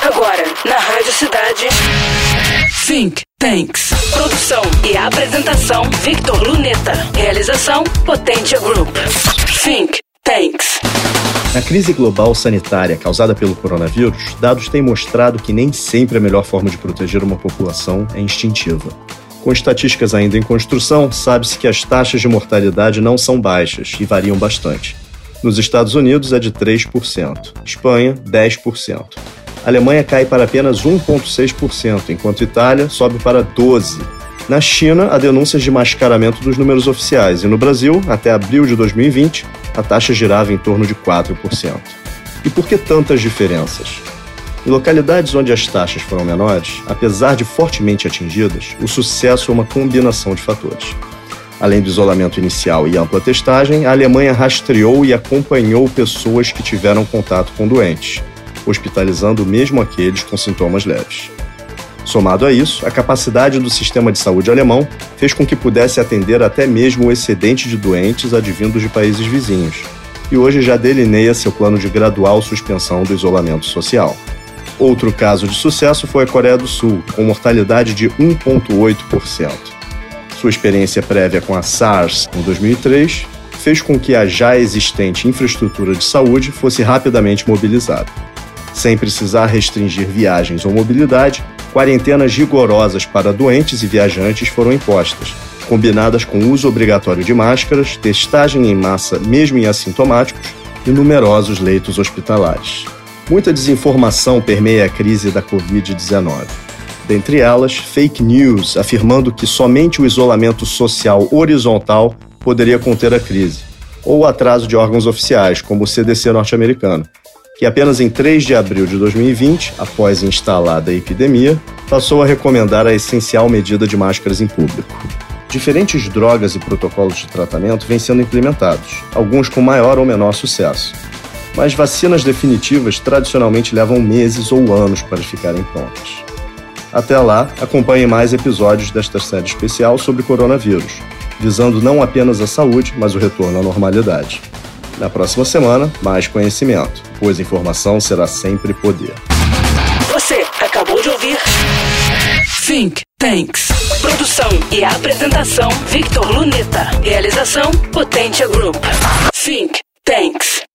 Agora, na Rádio Cidade. Think Tanks. Produção e apresentação: Victor Luneta. Realização: Potência Group. Think Tanks. Na crise global sanitária causada pelo coronavírus, dados têm mostrado que nem sempre a melhor forma de proteger uma população é instintiva. Com estatísticas ainda em construção, sabe-se que as taxas de mortalidade não são baixas e variam bastante. Nos Estados Unidos é de 3%, Espanha, 10%. A Alemanha cai para apenas 1,6%, enquanto Itália sobe para 12%. Na China, há denúncias de mascaramento dos números oficiais, e no Brasil, até abril de 2020, a taxa girava em torno de 4%. E por que tantas diferenças? Em localidades onde as taxas foram menores, apesar de fortemente atingidas, o sucesso é uma combinação de fatores. Além do isolamento inicial e ampla testagem, a Alemanha rastreou e acompanhou pessoas que tiveram contato com doentes, hospitalizando mesmo aqueles com sintomas leves. Somado a isso, a capacidade do sistema de saúde alemão fez com que pudesse atender até mesmo o excedente de doentes advindos de países vizinhos, e hoje já delineia seu plano de gradual suspensão do isolamento social. Outro caso de sucesso foi a Coreia do Sul, com mortalidade de 1,8%. Sua experiência prévia com a SARS em 2003 fez com que a já existente infraestrutura de saúde fosse rapidamente mobilizada. Sem precisar restringir viagens ou mobilidade, quarentenas rigorosas para doentes e viajantes foram impostas, combinadas com uso obrigatório de máscaras, testagem em massa mesmo em assintomáticos e numerosos leitos hospitalares. Muita desinformação permeia a crise da Covid-19. Dentre elas, fake news afirmando que somente o isolamento social horizontal poderia conter a crise, ou o atraso de órgãos oficiais, como o CDC norte-americano, que apenas em 3 de abril de 2020, após instalada a epidemia, passou a recomendar a essencial medida de máscaras em público. Diferentes drogas e protocolos de tratamento vêm sendo implementados, alguns com maior ou menor sucesso. Mas vacinas definitivas tradicionalmente levam meses ou anos para ficarem prontas. Até lá, acompanhe mais episódios desta série especial sobre coronavírus, visando não apenas a saúde, mas o retorno à normalidade. Na próxima semana, mais conhecimento, pois informação será sempre poder. Você acabou de ouvir Think Tanks. Produção e apresentação Victor Luneta. Realização Potência Group. Think Tanks.